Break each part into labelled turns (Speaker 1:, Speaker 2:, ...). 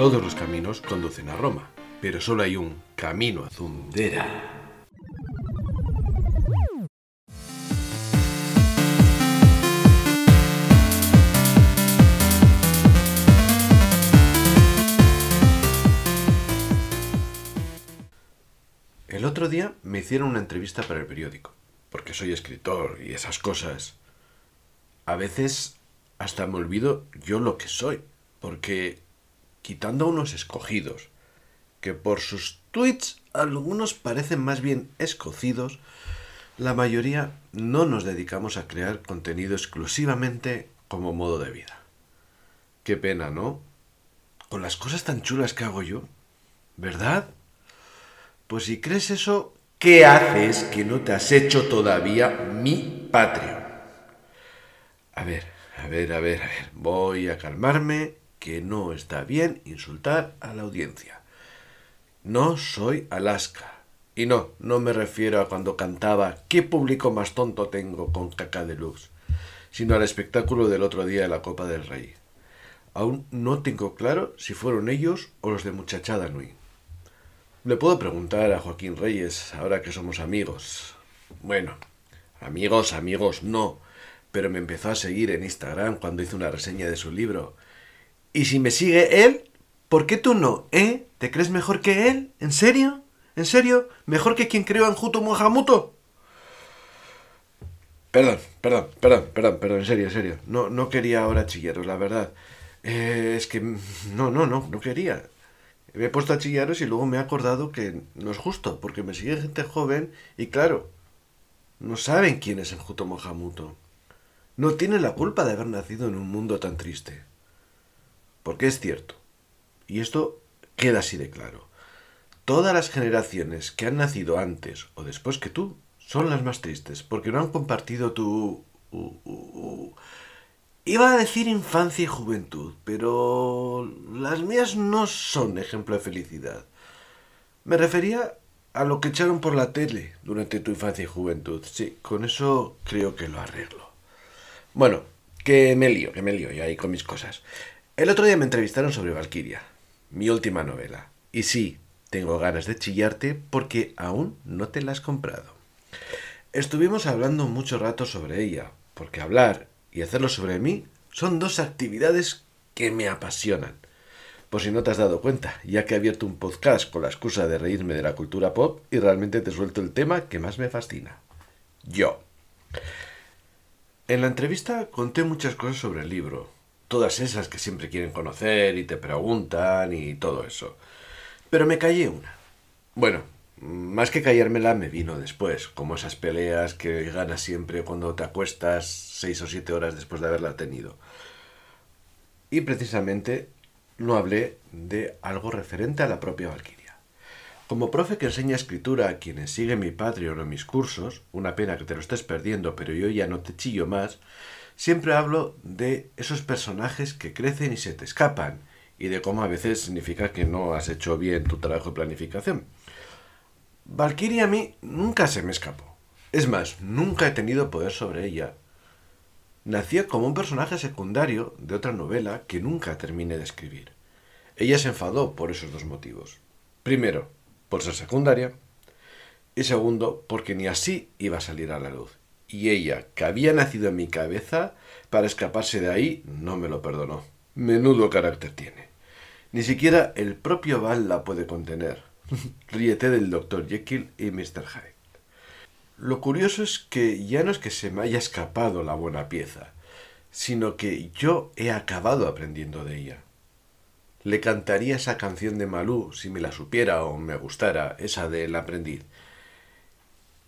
Speaker 1: Todos los caminos conducen a Roma, pero solo hay un camino a Zundera. El otro día me hicieron una entrevista para el periódico, porque soy escritor y esas cosas. A veces hasta me olvido yo lo que soy, porque quitando a unos escogidos, que por sus tweets algunos parecen más bien escocidos, la mayoría no nos dedicamos a crear contenido exclusivamente como modo de vida. Qué pena, ¿no? Con las cosas tan chulas que hago yo, ¿verdad? Pues si crees eso, ¿qué haces que no te has hecho todavía mi Patreon? A ver, a ver, a ver, a ver, voy a calmarme, que no está bien insultar a la audiencia. No soy Alaska. Y no, no me refiero a cuando cantaba ¿Qué público más tonto tengo con Caca Deluxe? sino al espectáculo del otro día de la Copa del Rey. Aún no tengo claro si fueron ellos o los de Muchachada Nui. Le puedo preguntar a Joaquín Reyes, ahora que somos amigos. Bueno, amigos, amigos, no. Pero me empezó a seguir en Instagram cuando hice una reseña de su libro. Y si me sigue él, ¿por qué tú no? ¿Eh? ¿Te crees mejor que él? ¿En serio? ¿En serio? ¿Mejor que quien creó en Juto Mohamuto? Perdón, perdón, perdón, perdón, perdón, en serio, en serio. No, no quería ahora chilleros, la verdad. Eh, es que no, no, no, no quería. Me he puesto a chillaros y luego me he acordado que no es justo, porque me sigue gente joven y claro, no saben quién es Enjuto Mohamuto. No tienen la culpa de haber nacido en un mundo tan triste. Porque es cierto, y esto queda así de claro, todas las generaciones que han nacido antes o después que tú son las más tristes, porque no han compartido tu... Uh, uh, uh, Iba a decir infancia y juventud, pero las mías no son ejemplo de felicidad. Me refería a lo que echaron por la tele durante tu infancia y juventud. Sí, con eso creo que lo arreglo. Bueno, que me lío, que me lío ya ahí con mis cosas. El otro día me entrevistaron sobre Valkyria, mi última novela. Y sí, tengo ganas de chillarte porque aún no te la has comprado. Estuvimos hablando mucho rato sobre ella, porque hablar y hacerlo sobre mí son dos actividades que me apasionan. Por si no te has dado cuenta, ya que he abierto un podcast con la excusa de reírme de la cultura pop y realmente te suelto el tema que más me fascina. Yo. En la entrevista conté muchas cosas sobre el libro, todas esas que siempre quieren conocer y te preguntan y todo eso. Pero me callé una. Bueno, más que callármela me vino después, como esas peleas que ganas siempre cuando te acuestas seis o siete horas después de haberla tenido. Y precisamente no hablé de algo referente a la propia Valquiria. Como profe que enseña escritura a quienes siguen mi Patreon o mis cursos, una pena que te lo estés perdiendo, pero yo ya no te chillo más, siempre hablo de esos personajes que crecen y se te escapan, y de cómo a veces significa que no has hecho bien tu trabajo de planificación. Valkyria a mí nunca se me escapó. Es más, nunca he tenido poder sobre ella. Nació como un personaje secundario de otra novela que nunca terminé de escribir. Ella se enfadó por esos dos motivos. Primero, por ser secundaria. Y segundo, porque ni así iba a salir a la luz. Y ella, que había nacido en mi cabeza, para escaparse de ahí, no me lo perdonó. Menudo carácter tiene. Ni siquiera el propio Val la puede contener. Ríete del Dr. Jekyll y Mr. Hyde. Lo curioso es que ya no es que se me haya escapado la buena pieza, sino que yo he acabado aprendiendo de ella. Le cantaría esa canción de Malú si me la supiera o me gustara, esa del aprendiz.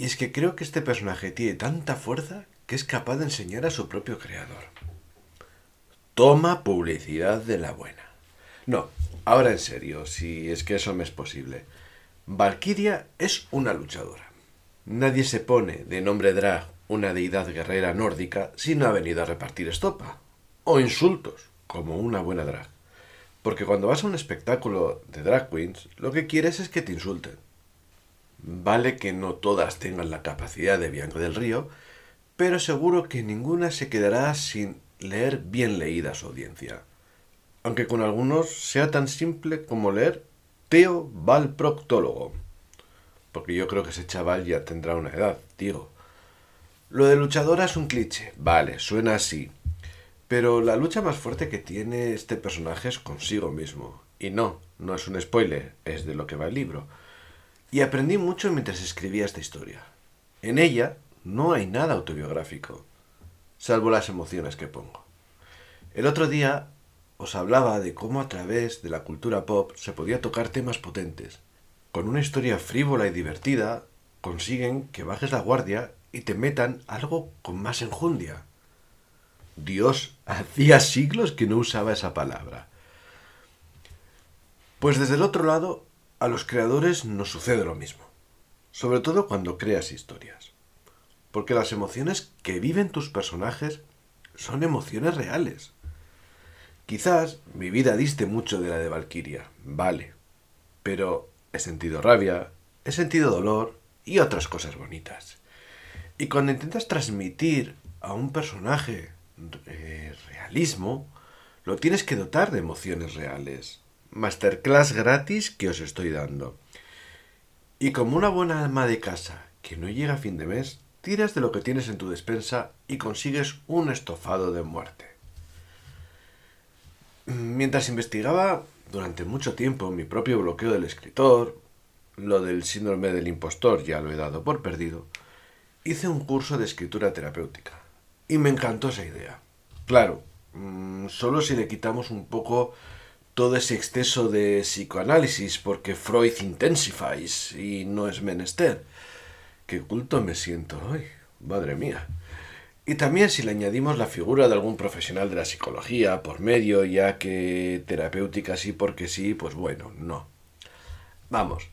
Speaker 1: Y es que creo que este personaje tiene tanta fuerza que es capaz de enseñar a su propio creador. Toma publicidad de la buena. No, ahora en serio, si es que eso me es posible. Valkyria es una luchadora. Nadie se pone de nombre drag una deidad guerrera nórdica si no ha venido a repartir estopa o insultos, como una buena drag. Porque cuando vas a un espectáculo de drag queens, lo que quieres es que te insulten. Vale que no todas tengan la capacidad de Bianca del Río, pero seguro que ninguna se quedará sin leer bien leída su audiencia. aunque con algunos sea tan simple como leer Teo va al proctólogo. Porque yo creo que ese chaval ya tendrá una edad, digo. Lo de luchadora es un cliché, vale, suena así. Pero la lucha más fuerte que tiene este personaje es consigo mismo. Y no, no es un spoiler, es de lo que va el libro. Y aprendí mucho mientras escribía esta historia. En ella no hay nada autobiográfico, salvo las emociones que pongo. El otro día os hablaba de cómo a través de la cultura pop se podía tocar temas potentes. Con una historia frívola y divertida, consiguen que bajes la guardia y te metan algo con más enjundia. Dios, hacía siglos que no usaba esa palabra. Pues desde el otro lado a los creadores nos sucede lo mismo, sobre todo cuando creas historias, porque las emociones que viven tus personajes son emociones reales. Quizás mi vida diste mucho de la de Valkyria, vale, pero he sentido rabia, he sentido dolor y otras cosas bonitas. Y cuando intentas transmitir a un personaje eh, realismo, lo tienes que dotar de emociones reales masterclass gratis que os estoy dando. Y como una buena alma de casa que no llega a fin de mes, tiras de lo que tienes en tu despensa y consigues un estofado de muerte. Mientras investigaba durante mucho tiempo mi propio bloqueo del escritor, lo del síndrome del impostor ya lo he dado por perdido, hice un curso de escritura terapéutica. Y me encantó esa idea. Claro, mm, solo si le quitamos un poco todo ese exceso de psicoanálisis porque Freud intensifies y no es menester. Qué culto me siento hoy, madre mía. Y también si le añadimos la figura de algún profesional de la psicología por medio, ya que terapéutica sí porque sí, pues bueno, no. Vamos,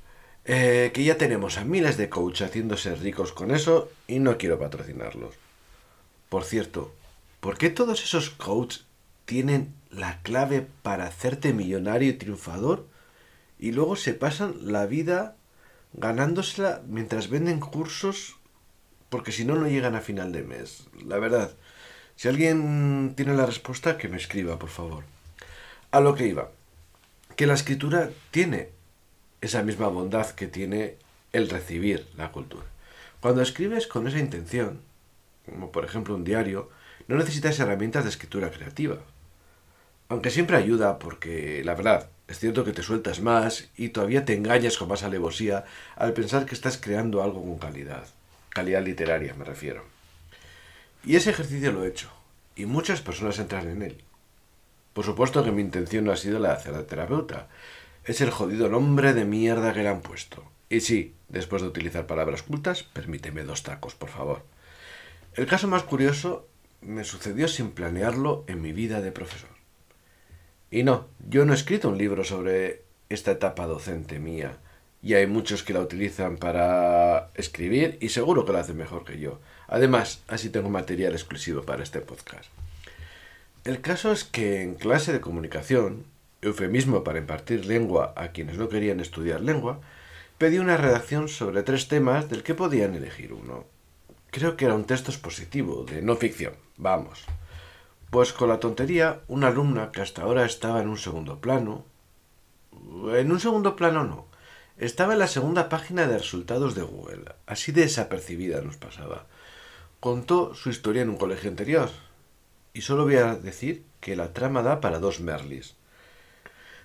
Speaker 1: eh, que ya tenemos a miles de coaches haciéndose ricos con eso y no quiero patrocinarlos. Por cierto, ¿por qué todos esos coaches tienen la clave para hacerte millonario y triunfador y luego se pasan la vida ganándosela mientras venden cursos porque si no no llegan a final de mes. La verdad, si alguien tiene la respuesta que me escriba, por favor. A lo que iba, que la escritura tiene esa misma bondad que tiene el recibir la cultura. Cuando escribes con esa intención, como por ejemplo un diario, no necesitas herramientas de escritura creativa. Aunque siempre ayuda porque, la verdad, es cierto que te sueltas más y todavía te engañas con más alevosía al pensar que estás creando algo con calidad. Calidad literaria, me refiero. Y ese ejercicio lo he hecho, y muchas personas entran en él. Por supuesto que mi intención no ha sido la de hacer de terapeuta. Es el jodido nombre de mierda que le han puesto. Y sí, después de utilizar palabras cultas, permíteme dos tacos, por favor. El caso más curioso me sucedió sin planearlo en mi vida de profesor. Y no, yo no he escrito un libro sobre esta etapa docente mía. Y hay muchos que la utilizan para escribir y seguro que lo hacen mejor que yo. Además, así tengo material exclusivo para este podcast. El caso es que en clase de comunicación, eufemismo para impartir lengua a quienes no querían estudiar lengua, pedí una redacción sobre tres temas del que podían elegir uno. Creo que era un texto expositivo, de no ficción, vamos. Pues con la tontería, una alumna que hasta ahora estaba en un segundo plano... En un segundo plano no. Estaba en la segunda página de resultados de Google. Así desapercibida nos pasaba. Contó su historia en un colegio anterior. Y solo voy a decir que la trama da para dos Merlis.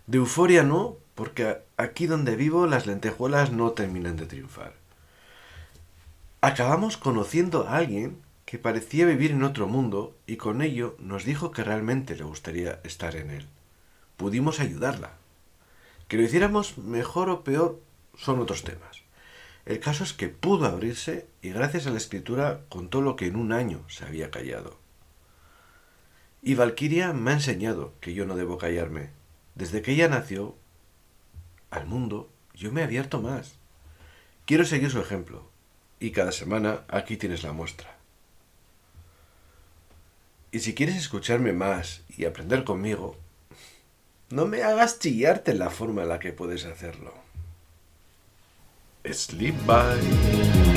Speaker 1: De euforia no, porque aquí donde vivo las lentejuelas no terminan de triunfar. Acabamos conociendo a alguien que parecía vivir en otro mundo y con ello nos dijo que realmente le gustaría estar en él. Pudimos ayudarla. Que lo hiciéramos mejor o peor son otros temas. El caso es que pudo abrirse y gracias a la escritura contó lo que en un año se había callado. Y Valquiria me ha enseñado que yo no debo callarme. Desde que ella nació al mundo, yo me he abierto más. Quiero seguir su ejemplo. Y cada semana aquí tienes la muestra. Y si quieres escucharme más y aprender conmigo, no me hagas chillarte la forma en la que puedes hacerlo. Sleep by.